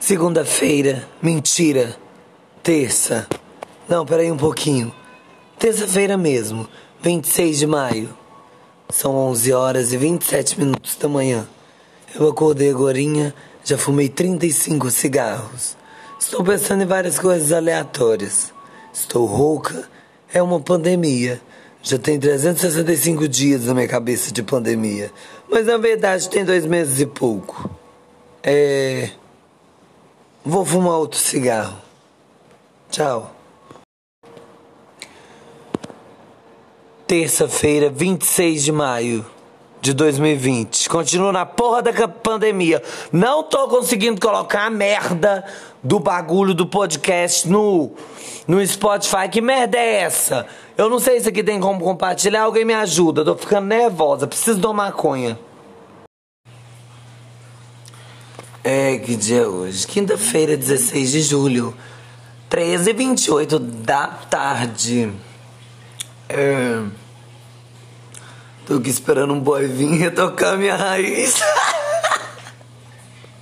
Segunda-feira, mentira. Terça. Não, peraí um pouquinho. Terça-feira mesmo, 26 de maio. São 11 horas e 27 minutos da manhã. Eu acordei agora, já fumei 35 cigarros. Estou pensando em várias coisas aleatórias. Estou rouca, é uma pandemia. Já tem 365 dias na minha cabeça de pandemia. Mas na verdade tem dois meses e pouco. É. Vou fumar outro cigarro. Tchau. Terça-feira, 26 de maio de 2020. Continuo na porra da pandemia. Não tô conseguindo colocar a merda do bagulho do podcast no, no Spotify. Que merda é essa? Eu não sei se aqui tem como compartilhar. Alguém me ajuda. Tô ficando nervosa. Preciso de uma maconha. É, que dia é hoje? Quinta-feira, 16 de julho, 13 e 28 da tarde. É... Tô aqui esperando um boy vir retocar minha raiz.